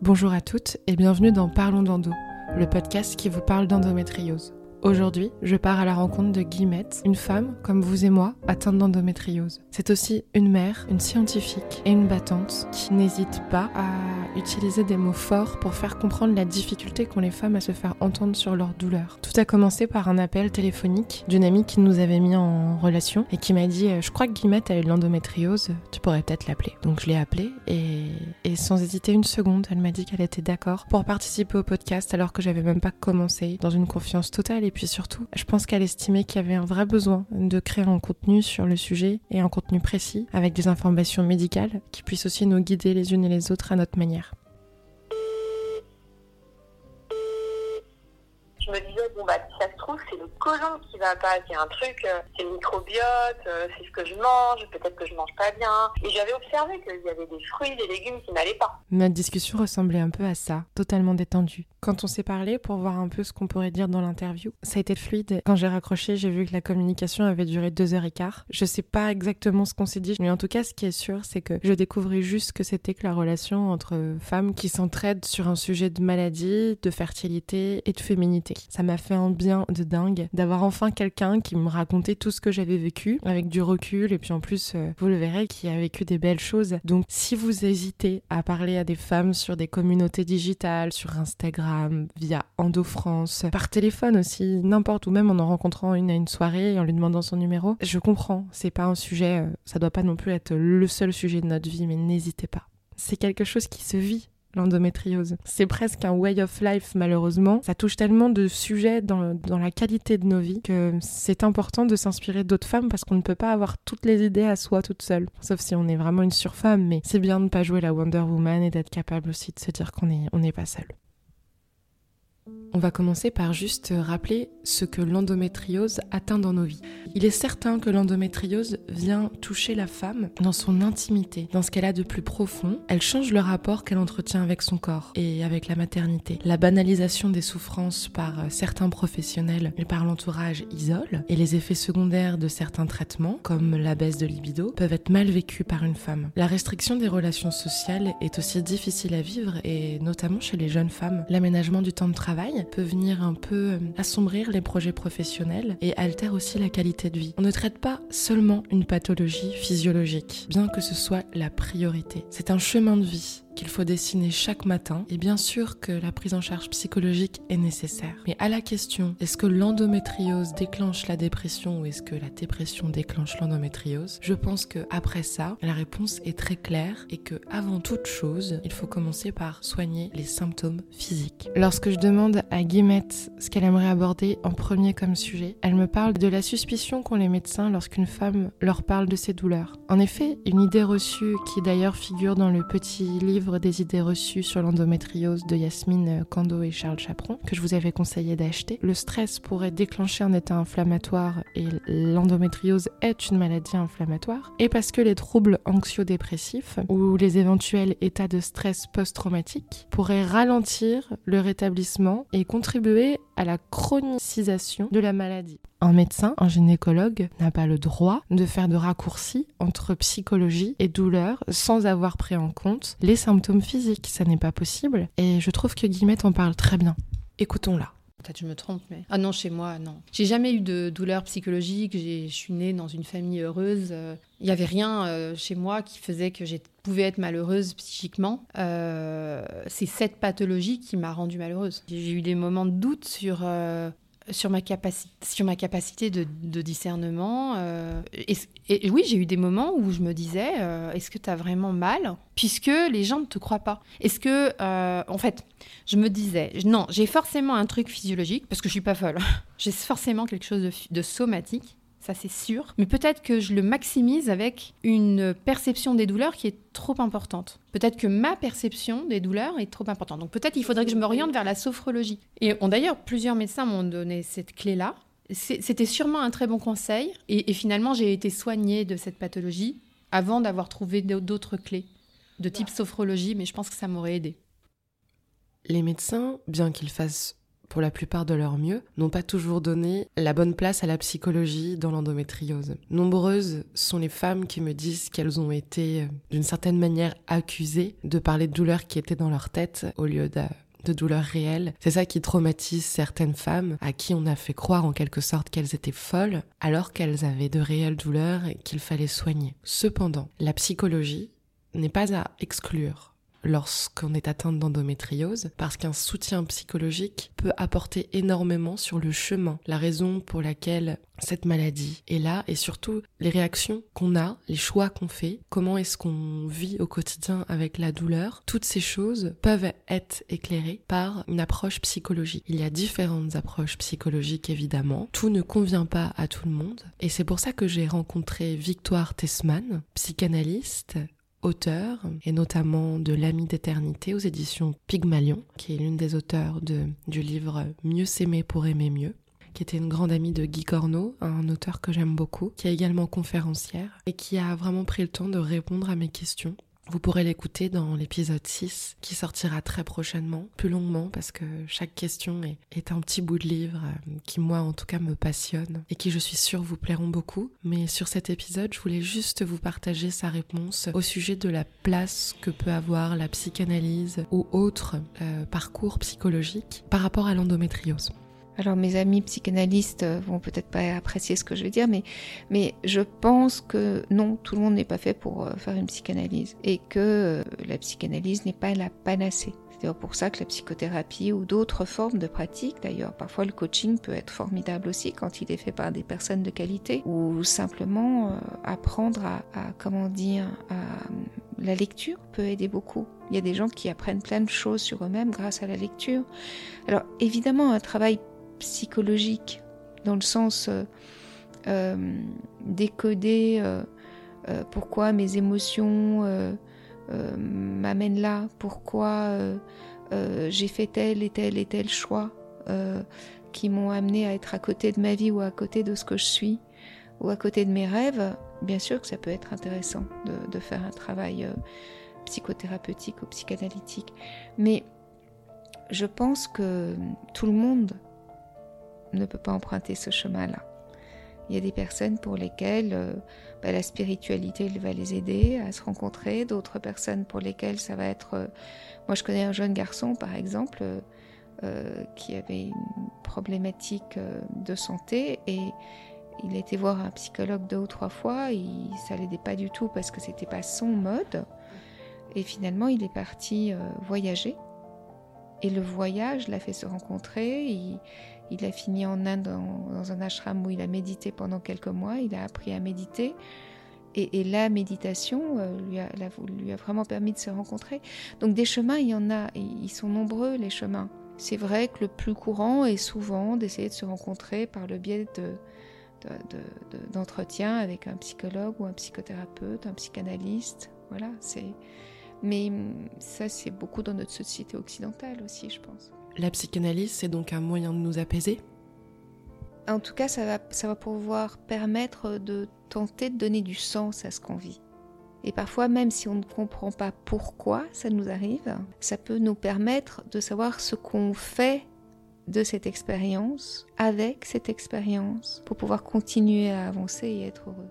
Bonjour à toutes et bienvenue dans Parlons d'endo, le podcast qui vous parle d'endométriose. Aujourd'hui, je pars à la rencontre de Guillemette, une femme, comme vous et moi, atteinte d'endométriose. C'est aussi une mère, une scientifique et une battante qui n'hésite pas à utiliser des mots forts pour faire comprendre la difficulté qu'ont les femmes à se faire entendre sur leur douleur. Tout a commencé par un appel téléphonique d'une amie qui nous avait mis en relation et qui m'a dit Je crois que Guillemette a eu de l'endométriose, tu pourrais peut-être l'appeler. Donc je l'ai appelée et, et sans hésiter une seconde, elle m'a dit qu'elle était d'accord pour participer au podcast alors que j'avais même pas commencé, dans une confiance totale et puis surtout, je pense qu'elle estimait qu'il y avait un vrai besoin de créer un contenu sur le sujet et un contenu précis avec des informations médicales qui puissent aussi nous guider les unes et les autres à notre manière. je me disais, bon, bah, c'est le colon qui va pas, c'est un truc, euh, c'est le microbiote, euh, c'est ce que je mange, peut-être que je mange pas bien. Et j'avais observé qu'il y avait des fruits, des légumes qui n'allaient pas. Notre discussion ressemblait un peu à ça, totalement détendue. Quand on s'est parlé pour voir un peu ce qu'on pourrait dire dans l'interview, ça a été fluide. Quand j'ai raccroché, j'ai vu que la communication avait duré deux heures et quart. Je sais pas exactement ce qu'on s'est dit, mais en tout cas, ce qui est sûr, c'est que je découvris juste que c'était que la relation entre femmes qui s'entraident sur un sujet de maladie, de fertilité et de féminité. Ça m'a fait un bien dingue d'avoir enfin quelqu'un qui me racontait tout ce que j'avais vécu avec du recul et puis en plus, euh, vous le verrez, qui a vécu des belles choses. Donc si vous hésitez à parler à des femmes sur des communautés digitales, sur Instagram, via EndoFrance, par téléphone aussi, n'importe où, même en en rencontrant une à une soirée et en lui demandant son numéro, je comprends, c'est pas un sujet, euh, ça doit pas non plus être le seul sujet de notre vie, mais n'hésitez pas. C'est quelque chose qui se vit C'est presque un way of life malheureusement. Ça touche tellement de sujets dans, la qualité de nos vies que c'est important de s'inspirer d'autres femmes parce qu'on ne peut pas avoir toutes les idées à soi toute seule. Sauf si on est vraiment une surfemme, mais c'est bien de ne pas jouer la Wonder Woman et d'être capable aussi de se dire qu'on n'est on n'est pas seul. On va commencer par juste rappeler ce que l'endométriose atteint dans nos vies. Il est certain que l'endométriose vient toucher la femme dans son intimité, dans ce qu'elle a de plus profond. Elle change le rapport qu'elle entretient avec son corps et avec la maternité. La banalisation des souffrances par certains professionnels et par l'entourage isole, et les effets secondaires de certains traitements, comme la baisse de libido, peuvent être mal vécus par une femme. La restriction des relations sociales est aussi difficile à vivre, et notamment chez les jeunes femmes. L'aménagement du temps de travail peut venir un peu euh, assombrir les projets professionnels et altère aussi la qualité de vie. On ne traite pas seulement une pathologie physiologique, bien que ce soit la priorité. C'est un chemin de vie qu'il faut dessiner chaque matin. Et bien sûr que la prise en charge psychologique est nécessaire. Mais à la question, est-ce que l'endométriose déclenche la dépression ou est-ce que la dépression déclenche l'endométriose Je pense que après ça, la réponse est très claire et que avant toute chose, il faut commencer par soigner les symptômes physiques. Lorsque je demande à Guillemette ce qu'elle aimerait aborder en premier comme sujet, elle me parle de la suspicion qu'ont les médecins lorsqu'une femme leur parle de ses douleurs. En effet, une idée reçue qui d'ailleurs figure dans le petit livre des idées reçues sur l'endométriose de Yasmine Kando et Charles Chaperon, que je vous avais conseillé d'acheter. Le stress pourrait déclencher un état inflammatoire et l'endométriose est une maladie inflammatoire. Et parce que les troubles anxio-dépressifs ou les éventuels états de stress post-traumatique pourraient ralentir le rétablissement et contribuer à la chronicisation de la maladie. Un médecin, un gynécologue, n'a pas le droit de faire de raccourcis entre psychologie et douleur sans avoir pris en compte les symptômes physiques. Ça n'est pas possible. Et je trouve que Guillemette en parle très bien. Écoutons-la. Peut-être je me trompe, mais. Ah non, chez moi, non. J'ai jamais eu de douleur psychologique. Je suis née dans une famille heureuse. Il n'y avait rien euh, chez moi qui faisait que je pouvais être malheureuse psychiquement. Euh, c'est cette pathologie qui m'a rendue malheureuse. J'ai eu des moments de doute sur. Euh, sur ma capacité, sur ma capacité de, discernement. et, oui, j'ai eu des moments où je me disais, est-ce que tu as vraiment mal Puisque les gens ne te croient pas. Est-ce que, en fait, je me disais, non, j'ai forcément un truc physiologique, parce que je suis pas folle. j'ai forcément quelque chose de, de somatique ça c'est sûr. Mais peut-être que je le maximise avec une perception des douleurs qui est trop importante. Peut-être que ma perception des douleurs est trop importante. Donc peut-être il faudrait que je m'oriente vers la sophrologie. Et d'ailleurs, plusieurs médecins m'ont donné cette clé-là. C'était sûrement un très bon conseil. Et, finalement, j'ai été soignée de cette pathologie avant d'avoir trouvé d'autres clés de type sophrologie, mais je pense que ça m'aurait aidé. Les médecins, bien qu'ils fassent pour la plupart de leur mieux, n'ont pas toujours donné la bonne place à la psychologie dans l'endométriose. Nombreuses sont les femmes qui me disent qu'elles ont été, euh, d'une certaine manière, accusées de parler de douleurs qui étaient dans leur tête au lieu de douleurs réelles. C'est ça qui traumatise certaines femmes à qui on a fait croire en quelque sorte qu'elles étaient folles alors qu'elles avaient de réelles douleurs et qu'il fallait soigner. Cependant, la psychologie n'est pas à exclure lorsqu'on est atteinte d'endométriose, parce qu'un soutien psychologique peut apporter énormément sur le chemin, la raison pour laquelle cette maladie est là, et surtout les réactions qu'on a, les choix qu'on fait, comment est-ce qu'on vit au quotidien avec la douleur, toutes ces choses peuvent être éclairées par une approche psychologique. Il y a différentes approches psychologiques évidemment, tout ne convient pas à tout le monde, et c'est pour ça que j'ai rencontré Victoire Tessman, psychanalyste, auteur, et notamment de L'ami d'éternité aux éditions Pygmalion, qui est l'une des auteurs de, du livre Mieux s'aimer pour aimer mieux qui était une grande amie de Guy Corneau, un auteur que j'aime beaucoup, qui est également conférencière et qui a vraiment pris le temps de répondre à mes questions vous pourrez l'écouter dans l'épisode 6 qui sortira très prochainement, plus longuement parce que chaque question est, un petit bout de livre euh, qui moi en tout cas me passionne et qui je suis sûre vous plairont beaucoup. Mais sur cet épisode, je voulais juste vous partager sa réponse au sujet de la place que peut avoir la psychanalyse ou autre euh, parcours psychologique par rapport à l'endométriose. Alors mes amis psychanalystes vont peut-être pas apprécier ce que je vais dire, mais, je pense que non, tout le monde n'est pas fait pour euh, faire une psychanalyse et que euh, la psychanalyse n'est pas la panacée. C'est pour ça que la psychothérapie ou d'autres formes de pratiques, d'ailleurs, parfois le coaching peut être formidable aussi quand il est fait par des personnes de qualité, ou simplement euh, apprendre à, comment dire, à, la lecture peut aider beaucoup. Il y a des gens qui apprennent plein de choses sur eux-mêmes grâce à la lecture. Alors évidemment, un travail psychologique, dans le sens euh, euh, décoder euh, pourquoi mes émotions m'amènent là, pourquoi j'ai fait tel et tel et tel choix qui m'ont amené à être à côté de ma vie ou à côté de ce que je suis ou à côté de mes rêves, bien sûr que ça peut être intéressant de, de faire un travail psychothérapeutique ou psychanalytique. Mais je pense que tout le monde ne peut pas emprunter ce chemin-là. Il y a des personnes pour lesquelles euh, bah, la spiritualité va les aider à se rencontrer, d'autres personnes pour lesquelles ça va être... Euh, moi je connais un jeune garçon par exemple euh, qui avait une problématique de santé et il a été voir un psychologue deux ou trois fois, et ça l'aidait pas du tout parce que c'était pas son mode. Et finalement, il est parti voyager. Et le voyage l'a fait se rencontrer. Il, il a fini en Inde dans, un ashram où il a médité pendant quelques mois. Il a appris à méditer. Et, la méditation euh, lui, a, vraiment permis de se rencontrer. Donc des chemins, il y en a. Ils sont nombreux, les chemins. C'est vrai que le plus courant est souvent d'essayer de se rencontrer par le biais d'entretien de, avec un psychologue ou un psychothérapeute, un psychanalyste. Voilà, c'est. Mais ça, c'est beaucoup dans notre société occidentale aussi, je pense. La psychanalyse, c'est donc un moyen de nous apaiser En tout cas, ça va, ça va pouvoir permettre de tenter de donner du sens à ce qu'on vit. Et parfois, même si on ne comprend pas pourquoi ça nous arrive, ça peut nous permettre de savoir ce qu'on fait de cette expérience, avec cette expérience, pour pouvoir continuer à avancer et être heureux.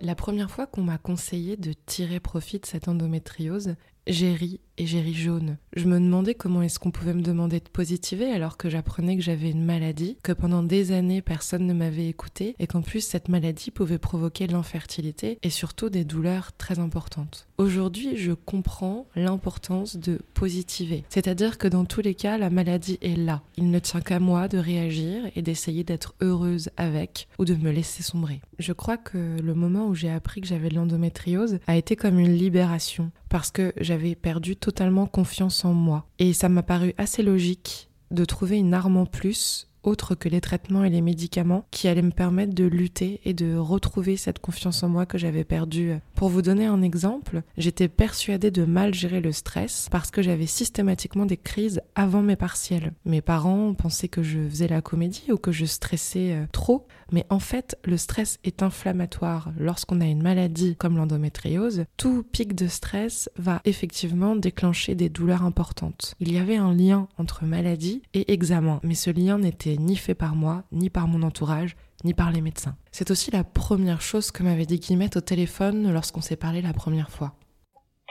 La première fois qu'on m'a conseillé de tirer profit de cette endométriose, j'ai ri et j'ai ri jaune. Je me demandais comment est-ce qu'on pouvait me demander de positiver alors que j'apprenais que j'avais une maladie, que pendant des années personne ne m'avait écouté et qu'en plus cette maladie pouvait provoquer l'infertilité et surtout des douleurs très importantes. Aujourd'hui, je comprends l'importance de positiver. C'est-à-dire que dans tous les cas, la maladie est là. Il ne tient qu'à moi de réagir et d'essayer d'être heureuse avec ou de me laisser sombrer. Je crois que le moment où j'ai appris que j'avais de l'endométriose a été comme une libération parce que j'avais perdu totalement confiance en moi. Et ça m'a paru assez logique de trouver une arme en plus autres que les traitements et les médicaments qui allaient me permettre de lutter et de retrouver cette confiance en moi que j'avais perdue. Pour vous donner un exemple, j'étais persuadée de mal gérer le stress parce que j'avais systématiquement des crises avant mes partiels. Mes parents pensaient que je faisais la comédie ou que je stressais euh, trop, mais en fait, le stress est inflammatoire. Lorsqu'on a une maladie comme l'endométriose, tout pic de stress va effectivement déclencher des douleurs importantes. Il y avait un lien entre maladie et examen, mais ce lien n'était ni fait par moi, ni par mon entourage, ni par les médecins. C'est aussi la première chose que m'avait dit Guillemette au téléphone lorsqu'on s'est parlé la première fois.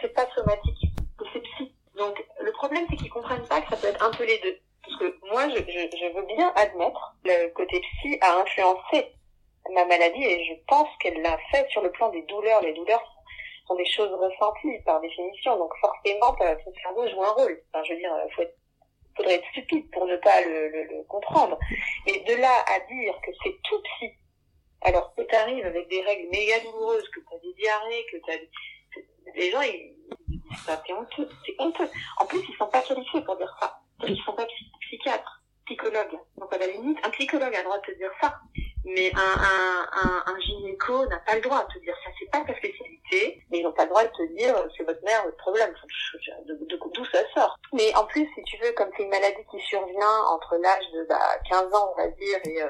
C'est pas somatique, c'est psy. Donc le problème c'est qu'ils comprennent pas que ça peut être un peu les deux. Parce que moi je, je veux bien admettre le côté psy a influencé ma maladie et je pense qu'elle l'a fait sur le plan des douleurs. Les douleurs sont des choses ressenties par définition, donc forcément son cerveau joue un rôle. Enfin, je veux dire, faut être, faudrait être stupide pour ne pas le, le, le comprendre. Et de là à dire que c'est tout psy, alors que tu arrives avec des règles méga douloureuses, que tu as des diarrhées, que tu as des... gens, ils, c'est honteux, c'est honteux. En plus, ils sont pas qualifiés pour dire ça. Ils sont pas psychiatres, psychologues. Donc à la limite, un psychologue a le droit de te dire ça. Mais un, un, un, un gynéco n'a pas le droit de te dire ça, c'est pas ta spécialité, mais ils n'ont pas le droit de te dire euh, c'est votre mère, votre problème, d'où ça sort. Mais en plus, si tu veux, comme c'est une maladie qui survient entre l'âge de bah, 15 ans, on va dire, et, euh,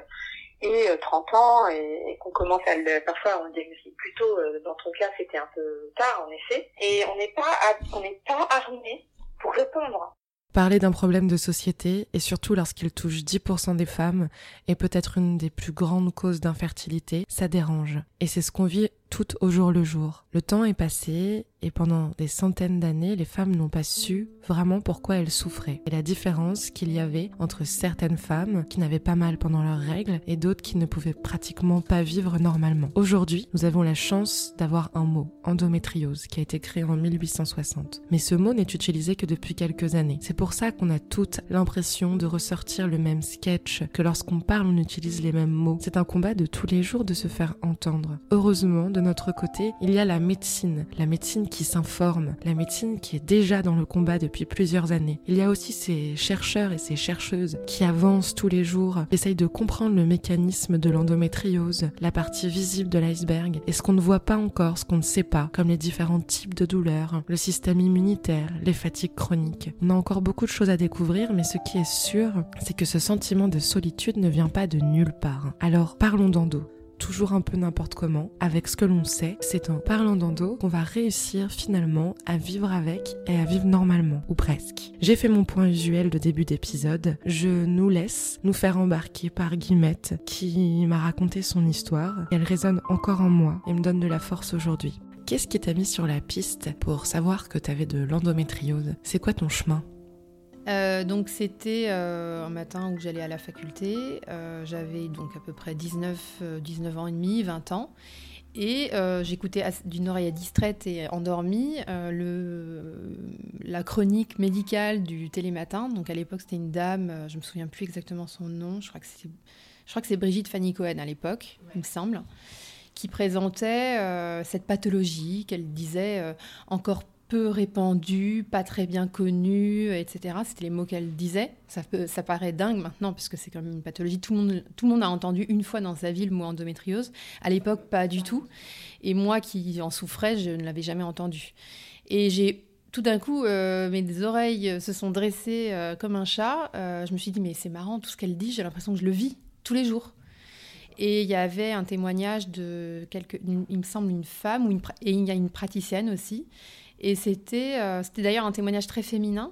et 30 euh, ans, et, qu'on commence à le, parfois on diagnostique plus tôt, dans ton cas c'était un peu tard en effet, et on n'est pas, on n'est pas armé pour répondre Parler d'un problème de société, et surtout lorsqu'il touche 10% des femmes, est peut-être une des plus grandes causes d'infertilité, ça dérange. Et c'est ce qu'on vit tout au jour le jour. Le temps est passé et pendant des centaines d'années, les femmes n'ont pas su vraiment pourquoi elles souffraient. Et la différence qu'il y avait entre certaines femmes qui n'avaient pas mal pendant leurs règles et d'autres qui ne pouvaient pratiquement pas vivre normalement. Aujourd'hui, nous avons la chance d'avoir un mot, endométriose, qui a été créé en 1860. Mais ce mot n'est utilisé que depuis quelques années. C'est pour ça qu'on a toute l'impression de ressortir le même sketch, que lorsqu'on parle, on utilise les mêmes mots. C'est un combat de tous les jours de se faire entendre. Heureusement, notre côté, il y a la médecine, la médecine qui s'informe, la médecine qui est déjà dans le combat depuis plusieurs années. Il y a aussi ces chercheurs et ces chercheuses qui avancent tous les jours, essayent de comprendre le mécanisme de l'endométriose, la partie visible de l'iceberg, et ce qu'on ne voit pas encore, ce qu'on ne sait pas, comme les différents types de douleurs, le système immunitaire, les fatigues chroniques. On a encore beaucoup de choses à découvrir, mais ce qui est sûr, c'est que ce sentiment de solitude ne vient pas de nulle part. Alors parlons d'endo toujours un peu n'importe comment, avec ce que l'on sait. C'est en parlant d'endo qu'on va réussir finalement à vivre avec et à vivre normalement, ou presque. J'ai fait mon point usuel de début d'épisode. Je nous laisse nous faire embarquer par Guillemette qui m'a raconté son histoire. Elle résonne encore en moi et me donne de la force aujourd'hui. Qu'est-ce qui t'a mis sur la piste pour savoir que t'avais de l'endométriose? C'est quoi ton chemin? Euh, donc c'était euh, un matin où j'allais à la faculté, euh, j'avais donc à peu près 19, 19 ans et demi, 20 ans, et j'écoutais d'une oreille distraite et endormie le, la chronique médicale du Télématin. Donc à l'époque c'était une dame, je me souviens plus exactement son nom, je crois que c'est, je crois que c'est Brigitte Fanny Cohen à l'époque, il me semble qui présentait cette pathologie qu'elle disait encore peu répandu, pas très bien connu, etc. C'était les mots qu'elle disait. Ça, ça paraît dingue maintenant, parce que c'est quand même une pathologie. Tout le, monde, tout le monde a entendu une fois dans sa vie le mot endométriose. À l'époque, pas du tout. Et moi qui en souffrais, je ne l'avais jamais entendu. Et j'ai tout d'un coup, euh, mes oreilles se sont dressées euh, comme un chat. Euh, je me suis dit, mais c'est marrant, tout ce qu'elle dit, j'ai l'impression que je le vis tous les jours. Et il y avait un témoignage de, quelque, il me semble, une femme, ou une, et il y a une praticienne aussi, et c'était euh, c'était d'ailleurs un témoignage très féminin.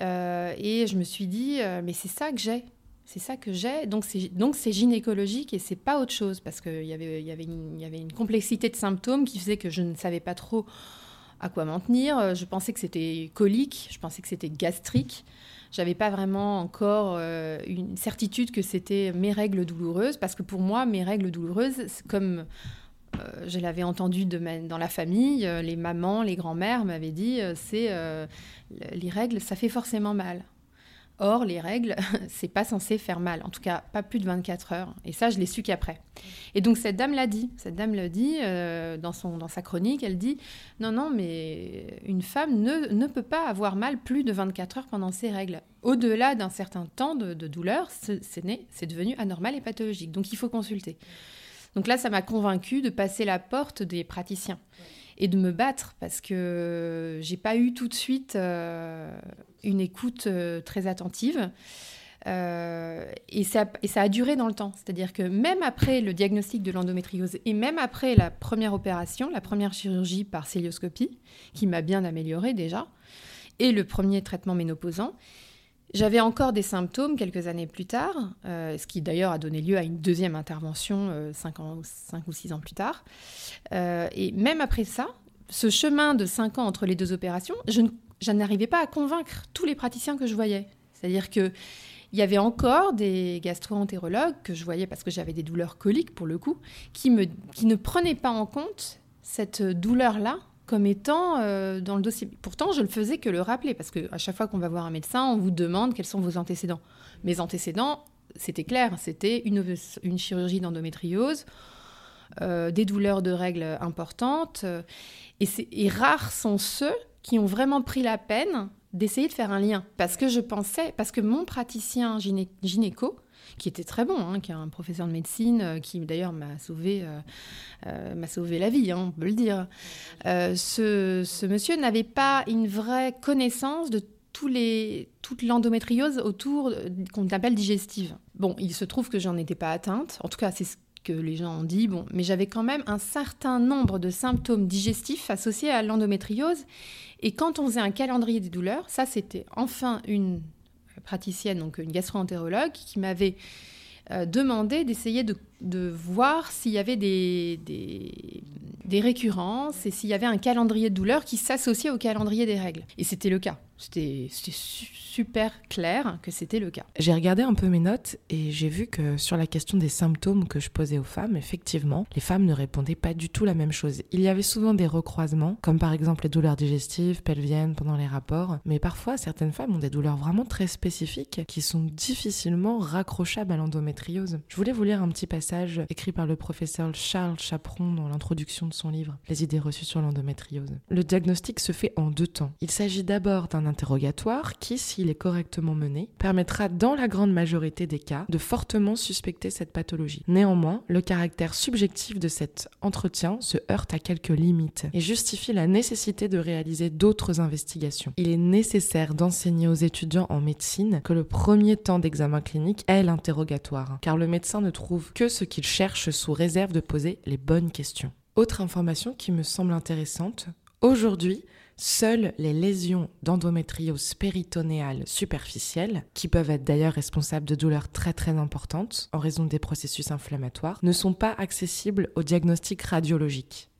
Euh, et je me suis dit, euh, mais c'est ça que j'ai. C'est ça que j'ai. Donc c'est, gynécologique et c'est pas autre chose parce qu'il y avait, y, avait y avait une complexité de symptômes qui faisait que je ne savais pas trop à quoi m'en tenir. Je pensais que c'était colique, je pensais que c'était gastrique. J'avais pas vraiment encore une certitude que c'était mes règles douloureuses parce que pour moi, mes règles douloureuses, comme je l'avais entendu de dans la famille, euh, les mamans, les grands-mères m'avaient dit euh, c'est les règles, ça fait forcément mal. Or, les règles, c'est pas censé faire mal, en tout cas pas plus de 24 heures. Et ça, je l'ai su qu'après. Et donc cette dame l'a dit. Cette dame l'a dit dans, son, dans sa chronique. Elle dit non, non, mais une femme ne, ne peut pas avoir mal plus de 24 heures pendant ses règles. au-delà d'un certain temps de, douleur, c'est devenu anormal et pathologique. Donc il faut consulter. Donc là, ça m'a convaincu de passer la porte des praticiens et de me battre parce que j'ai pas eu tout de suite euh, une écoute euh, très attentive. Euh, et, ça, et, ça, a duré dans le temps. C'est-à-dire que même après le diagnostic de l'endométriose et même après la première opération, la première chirurgie par célioscopie, qui m'a bien améliorée déjà, et le premier traitement ménopausant, j'avais encore des symptômes quelques années plus tard, euh, ce qui d'ailleurs a donné lieu à une deuxième intervention 5 euh, cinq, ou six ans plus tard. Euh, et même après ça, ce chemin de 5 ans entre les deux opérations, je, n'arrivais pas à convaincre tous les praticiens que je voyais. C'est-à-dire que il y avait encore des gastro-entérologues que je voyais parce que j'avais des douleurs coliques pour le coup, qui ne prenaient pas en compte cette douleur-là comme étant euh, dans le dossier. Pourtant, je ne faisais que le rappeler, parce qu'à chaque fois qu'on va voir un médecin, on vous demande quels sont vos antécédents. Mes antécédents, c'était clair, c'était une, chirurgie d'endométriose, euh, des douleurs de règles importantes, et, et rares sont ceux qui ont vraiment pris la peine d'essayer de faire un lien. Parce que je pensais, parce que mon praticien gynéco, qui était très bon, hein, qui est un professeur de médecine, euh, qui d'ailleurs m'a sauvé, euh, euh, sauvé la vie, hein, on peut le dire. Ce, monsieur n'avait pas une vraie connaissance de toute l'endométriose autour qu'on appelle digestive. Bon, il se trouve que j'en étais pas atteinte, en tout cas c'est ce que les gens ont dit, bon, mais j'avais quand même un certain nombre de symptômes digestifs associés à l'endométriose. Et quand on faisait un calendrier des douleurs, ça c'était enfin une praticienne, donc une gastro-entérologue, qui m'avait euh, demandé d'essayer de, voir s'il y avait des, des, des récurrences et s'il y avait un calendrier de douleur qui s'associait au calendrier des règles. Et c'était le cas. C'était super clair que c'était le cas. J'ai regardé un peu mes notes et j'ai vu que sur la question des symptômes que je posais aux femmes, effectivement, les femmes ne répondaient pas du tout la même chose. Il y avait souvent des recroisements, comme par exemple les douleurs digestives, pelviennes pendant les rapports, mais parfois certaines femmes ont des douleurs vraiment très spécifiques qui sont difficilement raccrochables à l'endométriose. Je voulais vous lire un petit passage écrit par le professeur Charles Chaperon dans l'introduction de son livre Les idées reçues sur l'endométriose. Le diagnostic se fait en deux temps. Il s'agit d'abord d'un interrogatoire qui, s'il est correctement mené, permettra dans la grande majorité des cas de fortement suspecter cette pathologie. Néanmoins, le caractère subjectif de cet entretien se heurte à quelques limites et justifie la nécessité de réaliser d'autres investigations. Il est nécessaire d'enseigner aux étudiants en médecine que le premier temps d'examen clinique est l'interrogatoire, car le médecin ne trouve que ce qu'il cherche sous réserve de poser les bonnes questions. Autre information qui me semble intéressante, aujourd'hui, Seules les lésions d'endométriose péritonéale superficielle, qui peuvent être d'ailleurs responsables de douleurs très très importantes en raison des processus inflammatoires, ne sont pas accessibles au diagnostic radiologique.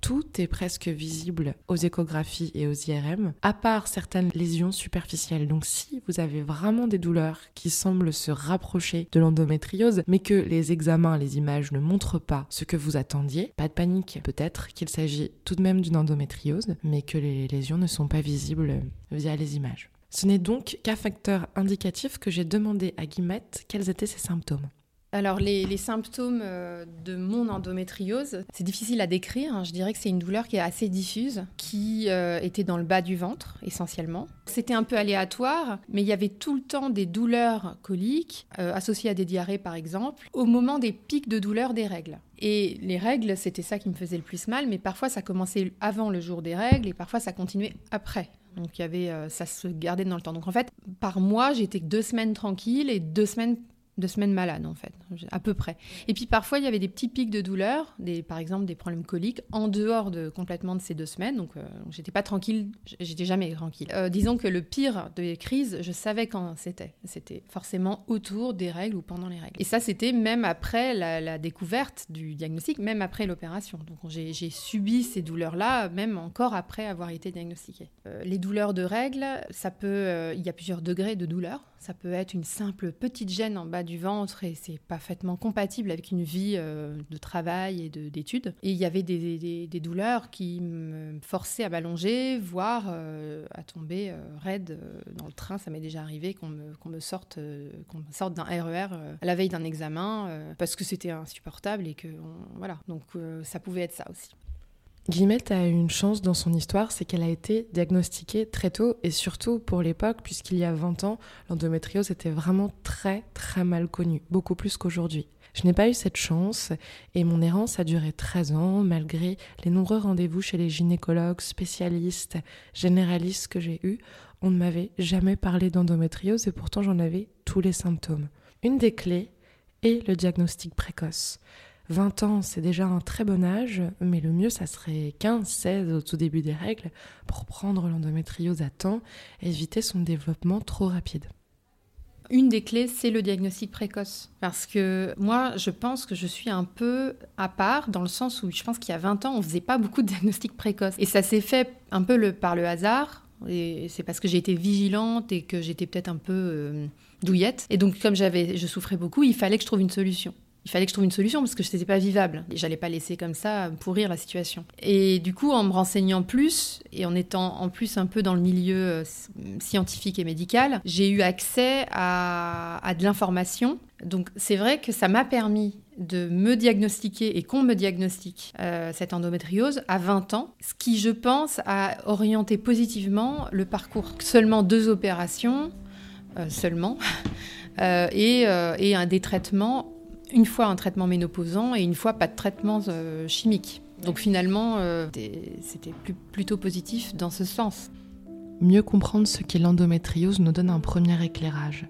Tout est presque visible aux échographies et aux IRM, à part certaines lésions superficielles. Donc si vous avez vraiment des douleurs qui semblent se rapprocher de l'endométriose, mais que les examens, les images ne montrent pas ce que vous attendiez, pas de panique. Peut-être qu'il s'agit tout de même d'une endométriose, mais que les lésions ne sont pas visibles via les images. Ce n'est donc qu'à facteur indicatif que j'ai demandé à Guimette quels étaient ses symptômes. Alors les, symptômes euh, de mon endométriose, c'est difficile à décrire. Hein. Je dirais que c'est une douleur qui est assez diffuse, qui euh, était dans le bas du ventre essentiellement. C'était un peu aléatoire, mais il y avait tout le temps des douleurs coliques euh, associées à des diarrhées par exemple, au moment des pics de douleur des règles. Et les règles, c'était ça qui me faisait le plus mal, mais parfois ça commençait avant le jour des règles et parfois ça continuait après. Donc il y avait, ça se gardait dans le temps. Donc en fait, par mois, j'étais deux semaines tranquilles et deux semaines de semaines malades en fait, à peu près. Et puis parfois il y avait des petits pics de douleur, des, par exemple des problèmes coliques, en dehors de complètement de ces deux semaines. Donc euh, j'étais pas tranquille, j'étais jamais tranquille. Euh, disons que le pire des crises, je savais quand c'était. C'était forcément autour des règles ou pendant les règles. Et ça c'était même après la, découverte du diagnostic, même après l'opération. Donc j'ai subi ces douleurs-là, même encore après avoir été diagnostiquée. Euh, les douleurs de règles, ça peut, il y a plusieurs degrés de douleur. Ça peut être une simple petite gêne en bas du ventre et c'est parfaitement compatible avec une vie euh, de travail et d'études. Et il y avait des, douleurs qui me forçaient à m'allonger, voire euh, à tomber euh, raide dans le train. Ça m'est déjà arrivé qu'on me, sorte, qu'on sorte d'un RER e à la veille d'un examen parce que c'était insupportable et que voilà. Donc ça pouvait être ça aussi. Guillemette a une chance dans son histoire, c'est qu'elle a été diagnostiquée très tôt et surtout pour l'époque, puisqu'il y a 20 ans, l'endométriose était vraiment très très mal connue, beaucoup plus qu'aujourd'hui. Je n'ai pas eu cette chance et mon errance a duré 13 ans malgré les nombreux rendez-vous chez les gynécologues, spécialistes, généralistes que j'ai eus. On ne m'avait jamais parlé d'endométriose et pourtant j'en avais tous les symptômes. Une des clés est le diagnostic précoce. 20 ans, c'est déjà un très bon âge, mais le mieux, ça serait 15, 16 au tout début des règles pour prendre l'endométriose à temps et éviter son développement trop rapide. Une des clés, c'est le diagnostic précoce. Parce que moi, je pense que je suis un peu à part, dans le sens où je pense qu'il y a 20 ans, on faisait pas beaucoup de diagnostics précoces. Et ça s'est fait un peu par le hasard. Et c'est parce que j'ai été vigilante et que j'étais peut-être un peu euh, douillette. Et donc, comme j'avais, je souffrais beaucoup, il fallait que je trouve une solution il fallait que je trouve une solution parce que je n'étais pas vivable. Et j'allais pas laisser comme ça pourrir la situation. Et du coup, en me renseignant plus et en étant en plus un peu dans le milieu euh, scientifique et médical, j'ai eu accès à, de l'information. Donc c'est vrai que ça m'a permis de me diagnostiquer et qu'on me diagnostique euh, cette endométriose à 20 ans, ce qui, je pense, a orienté positivement le parcours. Seulement deux opérations, euh, seulement, et, et un des traitements une fois un traitement ménopausant et une fois pas de traitement euh, chimique. Donc finalement, euh, c'était plutôt positif dans ce sens. Mieux comprendre ce qu'est l'endométriose nous donne un premier éclairage.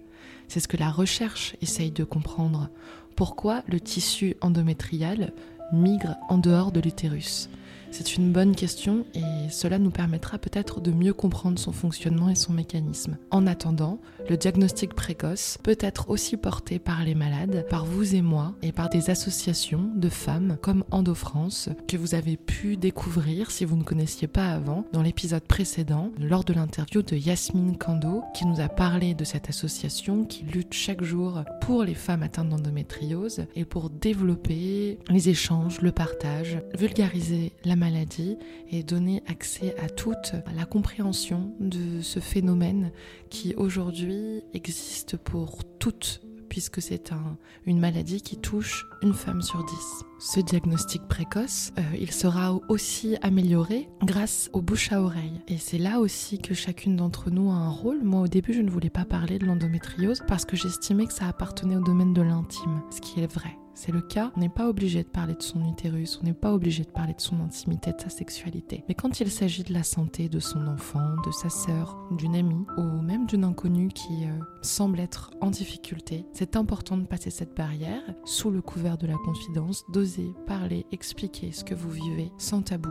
C'est ce que la recherche essaye de comprendre. Pourquoi le tissu endométrial migre en dehors de l'utérus? C'est une bonne question et cela nous permettra peut-être de mieux comprendre son fonctionnement et son mécanisme. En attendant, le diagnostic précoce peut être aussi porté par les malades, par vous et moi, et par des associations de femmes comme EndoFrance que vous avez pu découvrir si vous ne connaissiez pas avant dans l'épisode précédent lors de l'interview de Yasmine Kando qui nous a parlé de cette association qui lutte chaque jour pour les femmes atteintes d'endométriose et pour développer les échanges, le partage, vulgariser la maladie et donner accès à toute la compréhension de ce phénomène qui aujourd'hui existe pour toutes puisque c'est un, une maladie qui touche une femme sur dix. Ce diagnostic précoce, euh, il sera aussi amélioré grâce aux bouches à oreille. Et c'est là aussi que chacune d'entre nous a un rôle. Moi, au début, je ne voulais pas parler de l'endométriose parce que j'estimais que ça appartenait au domaine de l'intime, ce qui est vrai c'est le cas, on n'est pas obligé de parler de son utérus, on n'est pas obligé de parler de son intimité, de sa sexualité. Mais quand il s'agit de la santé de son enfant, de sa sœur, d'une amie, ou même d'une inconnue qui euh, semble être en difficulté, c'est important de passer cette barrière sous le couvert de la confidence, d'oser parler, expliquer ce que vous vivez sans tabou.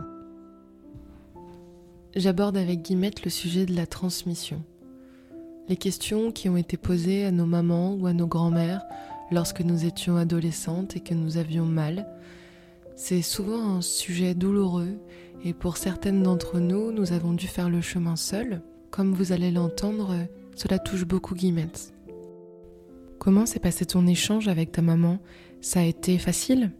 J'aborde avec Guillemette le sujet de la transmission. Les questions qui ont été posées à nos mamans ou à nos grands-mères lorsque nous étions adolescentes et que nous avions mal. C'est souvent un sujet douloureux et pour certaines d'entre nous, nous avons dû faire le chemin seul. Comme vous allez l'entendre, cela touche beaucoup Guillemette. Comment s'est passé ton échange avec ta maman? Ça a été facile?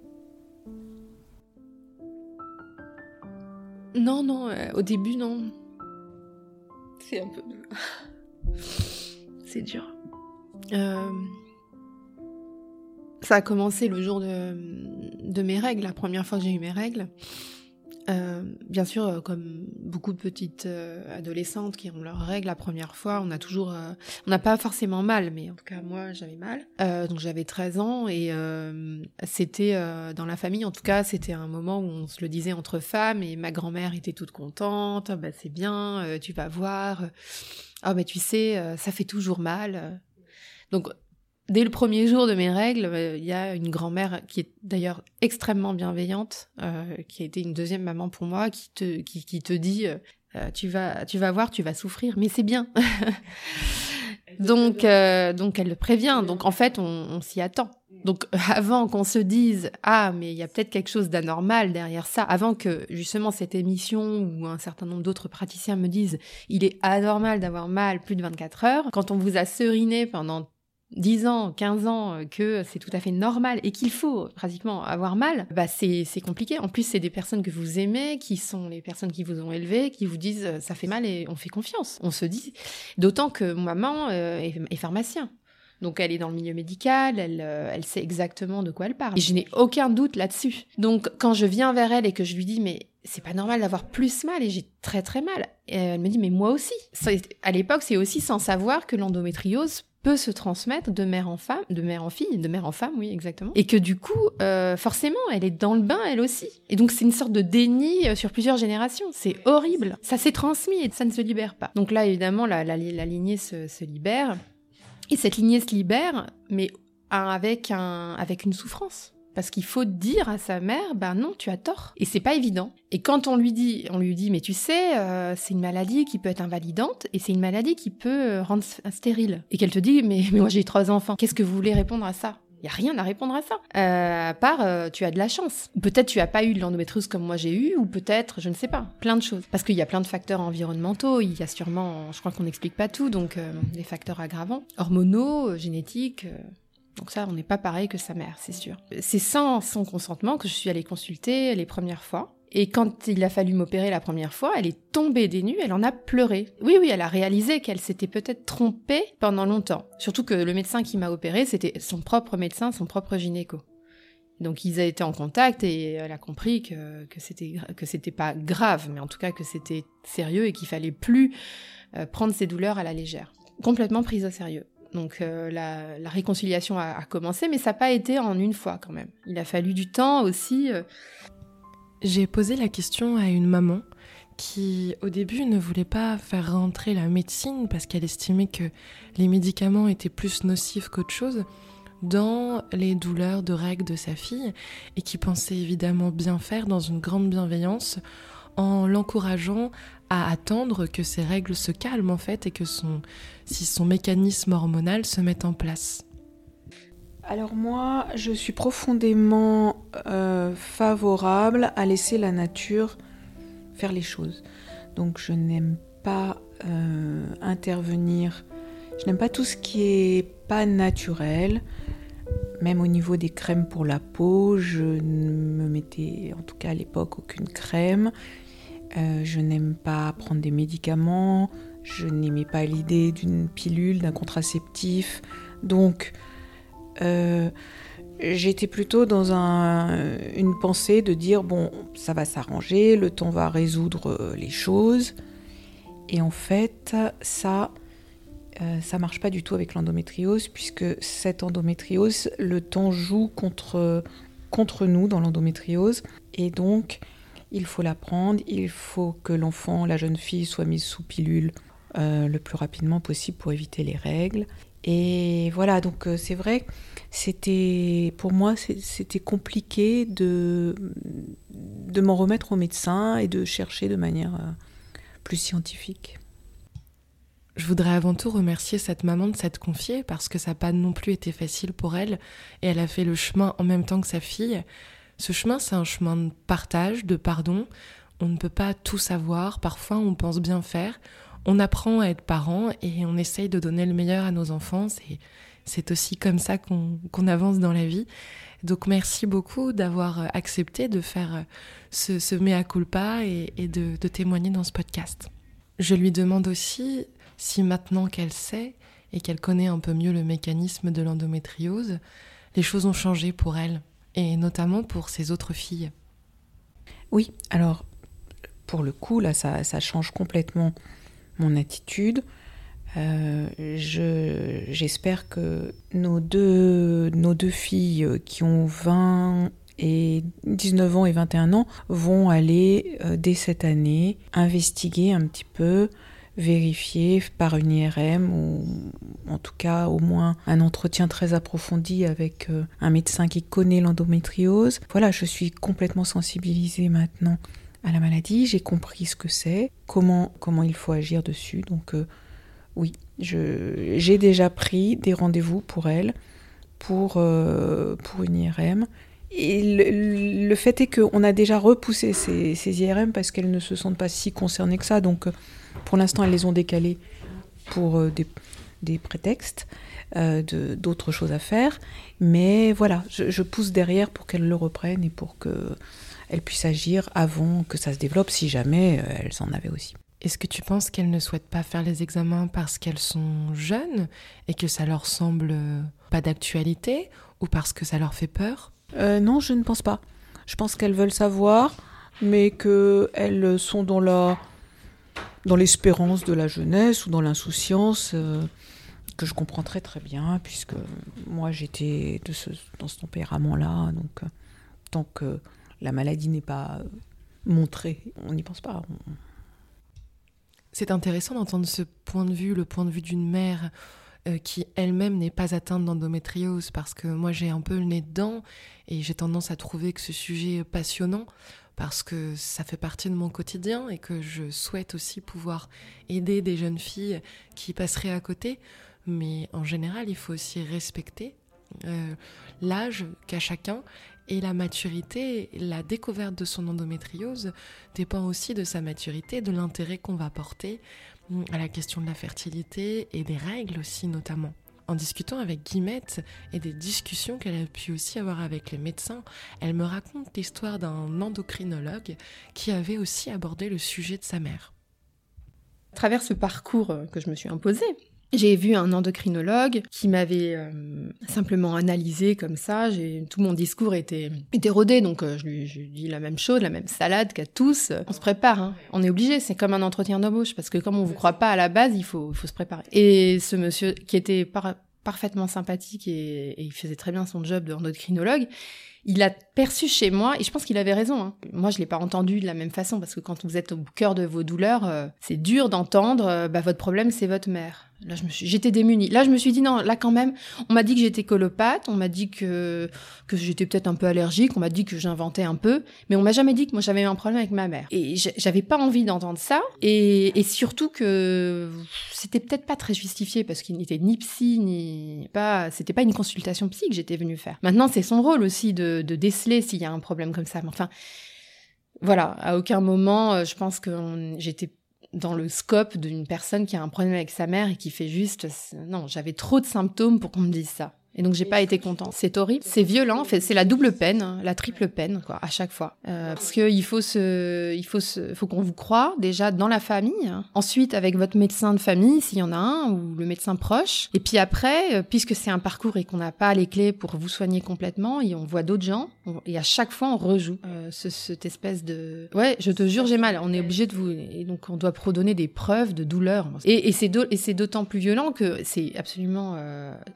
Non, non, euh, au début, non. C'est un peu... C'est dur. Euh, ça a commencé le jour de, mes règles, la première fois que j'ai eu mes règles. Euh, bien sûr, euh, comme beaucoup de petites euh, adolescentes qui ont leurs règles la première fois, on a toujours, on n'a pas forcément mal, mais en tout cas moi j'avais mal. donc j'avais 13 ans et c'était dans la famille, en tout cas c'était un moment où on se le disait entre femmes et ma grand-mère était toute contente, bah c'est bien, tu vas voir. Ah bah tu sais, ça fait toujours mal. Donc Dès le premier jour de mes règles, euh, il y a une grand-mère qui est d'ailleurs extrêmement bienveillante, euh, qui a été une deuxième maman pour moi, qui te, qui, qui te dit euh, tu, vas, tu vas voir, tu vas souffrir, mais c'est bien. donc, donc elle le prévient. Donc en fait, on, on s'y attend. Donc avant qu'on se dise ah mais il y a peut-être quelque chose d'anormal derrière ça, avant que justement cette émission ou un certain nombre d'autres praticiens me disent il est anormal d'avoir mal plus de 24 heures, quand on vous a seriné pendant 10 ans, 15 ans euh, que c'est tout à fait normal et qu'il faut pratiquement avoir mal, bah c'est compliqué. En plus, c'est des personnes que vous aimez, qui sont les personnes qui vous ont élevé, qui vous disent euh, ça fait mal et on fait confiance. On se dit, d'autant que maman euh, est, pharmacien. Donc elle est dans le milieu médical, elle, elle sait exactement de quoi elle parle. Et je n'ai aucun doute là-dessus. Donc quand je viens vers elle et que je lui dis mais c'est pas normal d'avoir plus mal et j'ai très très mal. Elle me dit, mais moi aussi. à l'époque, c'est aussi sans savoir que l'endométriose peut se transmettre de mère en femme, de mère en fille, de mère en femme, oui, exactement. Et que du coup, euh, forcément, elle est dans le bain, elle aussi. Et donc, c'est une sorte de déni euh, sur plusieurs générations. C'est horrible. Ça s'est transmis et ça ne se libère pas. Donc là, évidemment, la, la, lignée se, se, libère. Et cette lignée se libère, mais avec, un, avec une souffrance parce qu'il faut dire à sa mère ben non tu as tort et c'est pas évident et quand on lui dit on lui dit mais tu sais euh, c'est une maladie qui peut être invalidante et c'est une maladie qui peut euh, rendre stérile et qu'elle te dit mais, mais moi j'ai trois enfants qu'est-ce que vous voulez répondre à ça? Il y a rien à répondre à ça. Euh, à part, tu as de la chance. Peut-être tu as pas eu de l'endométriose comme moi j'ai eu, ou peut-être, je ne sais pas, plein de choses. Parce qu'il y a plein de facteurs environnementaux. Il y a sûrement, je crois qu'on n'explique pas tout, donc des facteurs aggravants, hormonaux, génétiques. Donc ça, on n'est pas pareil que sa mère, c'est sûr. C'est sans son consentement que je suis allée consulter les premières fois. Et quand il a fallu m'opérer la première fois, elle est tombée des nues, elle en a pleuré. Oui, oui, elle a réalisé qu'elle s'était peut-être trompée pendant longtemps. Surtout que le médecin qui m'a opéré, c'était son propre médecin, son propre gynéco. Donc ils été en contact et elle a compris que, que c'était que c'était pas grave, mais en tout cas que c'était sérieux et qu'il fallait plus euh, prendre ses douleurs à la légère. Complètement prise au sérieux. Donc euh, la, réconciliation a, commencé, mais ça n'a pas été en une fois quand même. Il a fallu du temps aussi. Euh. J'ai posé la question à une maman qui au début ne voulait pas faire rentrer la médecine parce qu'elle estimait que les médicaments étaient plus nocifs qu'autre chose dans les douleurs de règles de sa fille et qui pensait évidemment bien faire dans une grande bienveillance en l'encourageant à attendre que ses règles se calment en fait et que son, si son mécanisme hormonal se mette en place. Alors moi, je suis profondément euh, favorable à laisser la nature faire les choses. Donc je n'aime pas euh, intervenir, je n'aime pas tout ce qui est pas naturel. Même au niveau des crèmes pour la peau, je ne me mettais en tout cas à l'époque aucune crème. Euh, je n'aime pas prendre des médicaments, je n'aimais pas l'idée d'une pilule, d'un contraceptif. Donc, euh, j'étais plutôt dans une pensée de dire, bon, ça va s'arranger, le temps va résoudre euh, les choses. Et en fait, ça, ça marche pas du tout avec l'endométriose, puisque cette endométriose, le temps joue contre, contre nous dans l'endométriose. Et donc, il faut la prendre, il faut que l'enfant, la jeune fille, soit mise sous pilule euh, le plus rapidement possible pour éviter les règles. Et voilà, donc euh, c'est vrai, c'était pour moi c'était compliqué de, de m'en remettre au médecin et de chercher de manière euh, plus scientifique. Je voudrais avant tout remercier cette maman de s'être confiée parce que ça n'a pas non plus été facile pour elle et elle a fait le chemin en même temps que sa fille. Ce chemin, c'est un chemin de partage, de pardon. On ne peut pas tout savoir, parfois on pense bien faire. On apprend à être parent et on essaye de donner le meilleur à nos enfants. C'est aussi comme ça qu'on avance dans la vie. Donc merci beaucoup d'avoir accepté de faire ce, mea culpa et, de, de témoigner dans ce podcast. Je lui demande aussi si maintenant qu'elle sait et qu'elle connaît un peu mieux le mécanisme de l'endométriose, les choses ont changé pour elle et notamment pour ses autres filles. Oui, alors pour le coup, là, ça, change complètement mon attitude. Euh, j'espère que nos deux, nos deux filles qui ont 20 et 19 ans et 21 ans vont aller, euh, dès cette année, investiguer un petit peu vérifier par une IRM ou en tout cas au moins un entretien très approfondi avec euh, un médecin qui connaît l'endométriose. Voilà, je suis complètement sensibilisée maintenant à la maladie, j'ai compris ce que c'est, comment, comment il faut agir dessus. Donc euh, oui, j'ai déjà pris des rendez-vous pour elle, pour, euh, pour une IRM. Et le, fait est qu'on a déjà repoussé ces, ces IRM parce qu'elles ne se sentent pas si concernées que ça. Donc pour l'instant, elles les ont décalées pour euh, des, prétextes, euh, d'autres choses à faire. Mais voilà, je, pousse derrière pour qu'elles le reprennent et pour qu'elles puissent agir avant que ça se développe, si jamais euh, elles en avaient aussi. Est-ce que tu penses qu'elles ne souhaitent pas faire les examens parce qu'elles sont jeunes et que ça leur semble pas d'actualité ou parce que ça leur fait peur? Non, je ne pense pas. Je pense qu'elles veulent savoir mais qu'elles sont dans la dans l'espérance de la jeunesse ou dans l'insouciance euh, que je comprends très très bien puisque moi j'étais de ce, dans ce tempérament-là donc euh, tant que la maladie n'est pas montrée on n'y pense pas. C'est intéressant d'entendre ce point de vue, le point de vue d'une mère euh, qui elle-même n'est pas atteinte d'endométriose parce que moi j'ai un peu le nez dedans et j'ai tendance à trouver que ce sujet passionnant parce que ça fait partie de mon quotidien et que je souhaite aussi pouvoir aider des jeunes filles qui passeraient à côté. Mais en général, il faut aussi respecter euh, l'âge qu'a chacun et la maturité, la découverte de son endométriose dépend aussi de sa maturité, de l'intérêt qu'on va porter mm, à la question de la fertilité et des règles aussi notamment en discutant avec Guimette et des discussions qu'elle a pu aussi avoir avec les médecins, elle me raconte l'histoire d'un endocrinologue qui avait aussi abordé le sujet de sa mère. À travers ce parcours que je me suis imposé, j'ai vu un endocrinologue qui m'avait euh, simplement analysé comme ça. Tout mon discours était, était rodé, donc euh, je, lui, je, dis la même chose, la même salade qu'à tous. On se prépare, hein. on est obligé, c'est comme un entretien d'embauche, parce que comme on vous croit pas à la base, il faut, faut se préparer. Et ce monsieur qui était parfaitement sympathique et, et, il faisait très bien son job d'endocrinologue, il a perçu chez moi, et je pense qu'il avait raison. Hein. Moi, je l'ai pas entendu de la même façon, parce que quand vous êtes au cœur de vos douleurs, euh, c'est dur d'entendre, euh, bah, votre problème, c'est votre mère. Là, j'étais démunie. Là, je me suis dit non, là quand même, on m'a dit que j'étais colopathe, on m'a dit que que j'étais peut-être un peu allergique, on m'a dit que j'inventais un peu, mais on m'a jamais dit que moi j'avais un problème avec ma mère. Et j'avais pas envie d'entendre ça, et, et surtout que c'était peut-être pas très justifié parce qu'il n'était ni psy ni pas, c'était pas une consultation psy que j'étais venue faire. Maintenant, c'est son rôle aussi de, de déceler s'il y a un problème comme ça. Mais enfin, voilà, à aucun moment, euh, je pense que j'étais dans le scope d'une personne qui a un problème avec sa mère et qui fait juste non j'avais trop de symptômes pour qu'on me dise ça et donc j'ai pas été contente. C'est horrible, c'est violent, c'est la double peine, la triple peine quoi, à chaque fois. Euh, parce que il faut qu'on vous croie déjà dans la famille. Ensuite avec votre médecin de famille s'il y en a un ou le médecin proche. Et puis après, euh, puisque c'est un parcours et qu'on n'a pas les clés pour vous soigner complètement, et on voit d'autres gens, et à chaque fois on rejoue euh, ce, cette espèce de, ouais, je te jure j'ai mal. On est obligé de vous, et donc on doit prodonner des preuves de douleur. Et, c'est d'autant plus violent que c'est absolument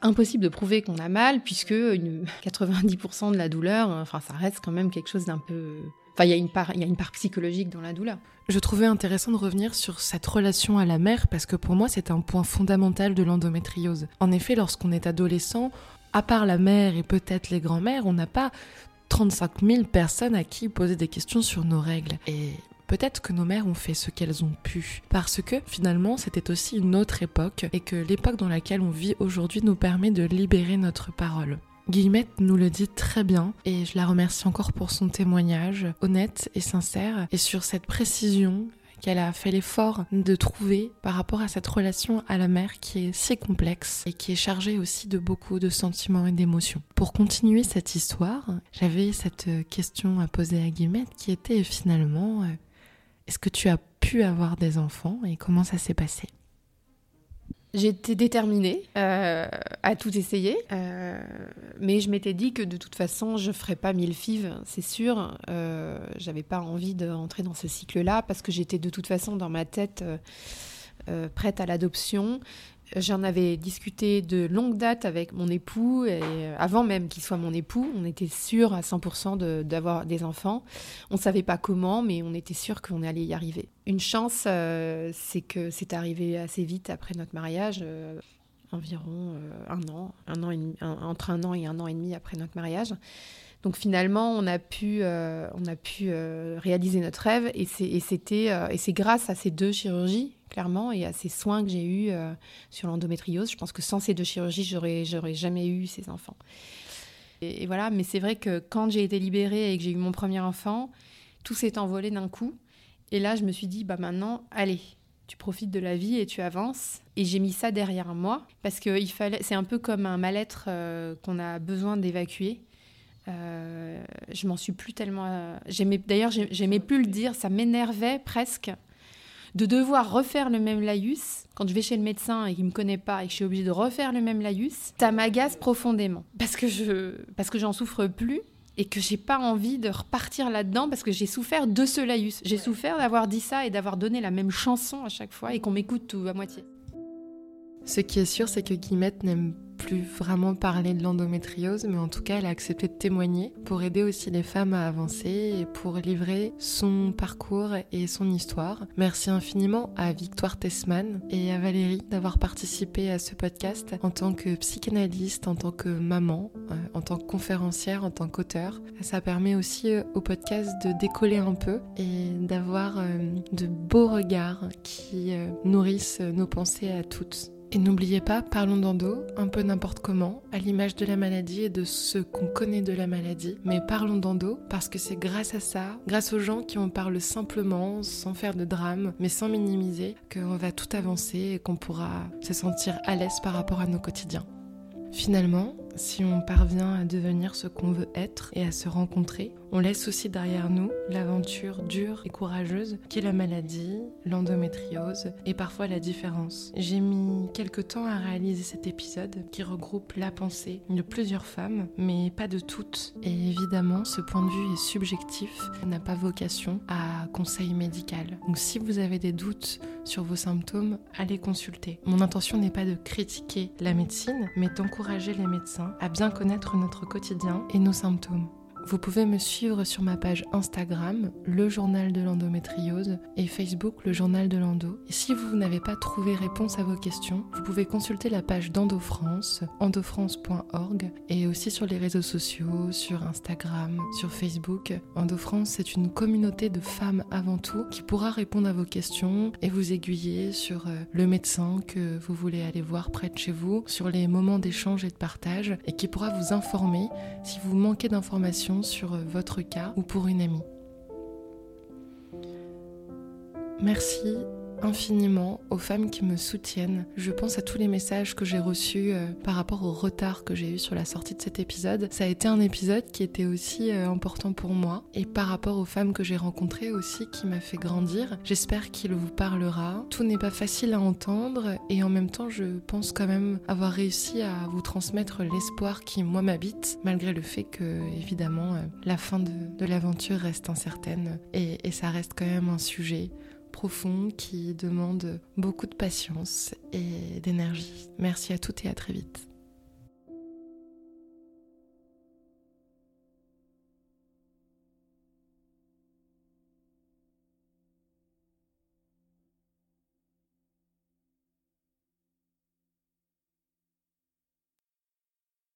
impossible de prouver qu'on a mal, puisque une 90% de la douleur, enfin, ça reste quand même quelque chose d'un peu. Enfin, il y, a une part, y a une part psychologique dans la douleur. Je trouvais intéressant de revenir sur cette relation à la mère parce que pour moi, c'est un point fondamental de l'endométriose. En effet, lorsqu'on est adolescent, à part la mère et peut-être les grands-mères, on n'a pas 35 000 personnes à qui poser des questions sur nos règles. Et Peut-être que nos mères ont fait ce qu'elles ont pu, parce que finalement c'était aussi une autre époque et que l'époque dans laquelle on vit aujourd'hui nous permet de libérer notre parole. Guillemette nous le dit très bien et je la remercie encore pour son témoignage honnête et sincère et sur cette précision qu'elle a fait l'effort de trouver par rapport à cette relation à la mère qui est si complexe et qui est chargée aussi de beaucoup de sentiments et d'émotions. Pour continuer cette histoire, j'avais cette question à poser à Guillemette qui était finalement euh, est-ce que tu as pu avoir des enfants et comment ça s'est passé? J'étais déterminée euh, à tout essayer, euh, mais je m'étais dit que de toute façon, je ferais pas mille fives, c'est sûr. Euh, J'avais pas envie d'entrer dans ce cycle-là parce que j'étais de toute façon dans ma tête euh, prête à l'adoption. J'en avais discuté de longue date avec mon époux, et avant même qu'il soit mon époux, on était sûr à 100% d'avoir des enfants. On ne savait pas comment, mais on était sûr qu'on allait y arriver. Une chance, euh, c'est que c'est arrivé assez vite après notre mariage, euh, environ euh, un an, un an entre un an et un an et demi après notre mariage. Donc finalement, on a pu, on a pu réaliser notre rêve, et c'était, et c'est grâce à ces deux chirurgies clairement, et à ces soins que j'ai eus euh, sur l'endométriose. Je pense que sans ces deux chirurgies, j'aurais, jamais eu ces enfants. Et, voilà, mais c'est vrai que quand j'ai été libérée et que j'ai eu mon premier enfant, tout s'est envolé d'un coup. Et là, je me suis dit, bah maintenant, allez, tu profites de la vie et tu avances. Et j'ai mis ça derrière moi parce que c'est un peu comme un mal-être euh, qu'on a besoin d'évacuer. Euh, je m'en suis plus tellement. j'aimais, d'ailleurs, j'aimais plus le dire, ça m'énervait presque de devoir refaire le même laïus, quand je vais chez le médecin et qu'il me connaît pas et que je suis obligée de refaire le même laïus, ça m'agace profondément. Parce que je, parce que j'en souffre plus et que j'ai pas envie de repartir là-dedans parce que j'ai souffert de ce laïus. J'ai souffert d'avoir dit ça et d'avoir donné la même chanson à chaque fois et qu'on m'écoute tout à moitié. Ce qui est sûr, c'est que Guillemette n'aime plus vraiment parler de l'endométriose, mais en tout cas, elle a accepté de témoigner pour aider aussi les femmes à avancer et pour livrer son parcours et son histoire. Merci infiniment à Victoire Tessman et à Valérie d'avoir participé à ce podcast en tant que psychanalyste, en tant que maman, euh, en tant que conférencière, en tant qu'auteur. Ça permet aussi euh, au podcast de décoller un peu et d'avoir euh, de beaux regards qui nourrissent nos pensées à toutes. Et n'oubliez pas, parlons d'endo, un peu n'importe comment, à l'image de la maladie et de ce qu'on connaît de la maladie. Mais parlons d'endo parce que c'est grâce à ça, grâce aux gens qui en parlent simplement, sans faire de drame, mais sans minimiser, qu'on va tout avancer et qu'on pourra se sentir à l'aise par rapport à nos quotidiens. Finalement, si on parvient à devenir ce qu'on veut être et à se rencontrer, on laisse aussi derrière nous l'aventure dure et courageuse qui est la maladie, l'endométriose et parfois la différence. J'ai mis quelques temps à réaliser cet épisode qui regroupe la pensée de plusieurs femmes, mais pas de toutes. Et évidemment, ce point de vue est subjectif, n'a pas vocation à conseil médical. Donc si vous avez des doutes sur vos symptômes, allez consulter. Mon intention n'est pas de critiquer la médecine, mais d'encourager les médecins à bien connaître notre quotidien et nos symptômes. Vous pouvez me suivre sur ma page Instagram, le journal de l'endométriose, et Facebook, le journal de l'endo. Si vous n'avez pas trouvé réponse à vos questions, vous pouvez consulter la page d'EndoFrance, endofrance.org, et aussi sur les réseaux sociaux, sur Instagram, sur Facebook. EndoFrance, c'est une communauté de femmes avant tout qui pourra répondre à vos questions et vous aiguiller sur euh, le médecin que vous voulez aller voir près de chez vous, sur les moments d'échange et de partage, et qui pourra vous informer si vous manquez d'informations sur votre cas ou pour une amie. Merci infiniment aux femmes qui me soutiennent. Je pense à tous les messages que j'ai reçus euh, par rapport au retard que j'ai eu sur la sortie de cet épisode. Ça a été un épisode qui était aussi euh, important pour moi et par rapport aux femmes que j'ai rencontrées aussi qui m'a fait grandir. J'espère qu'il vous parlera. Tout n'est pas facile à entendre et en même temps je pense quand même avoir réussi à vous transmettre l'espoir qui moi m'habite malgré le fait que évidemment euh, la fin de, l'aventure reste incertaine et ça reste quand même un sujet profond qui demande beaucoup de patience et d'énergie. Merci à toutes et à très vite.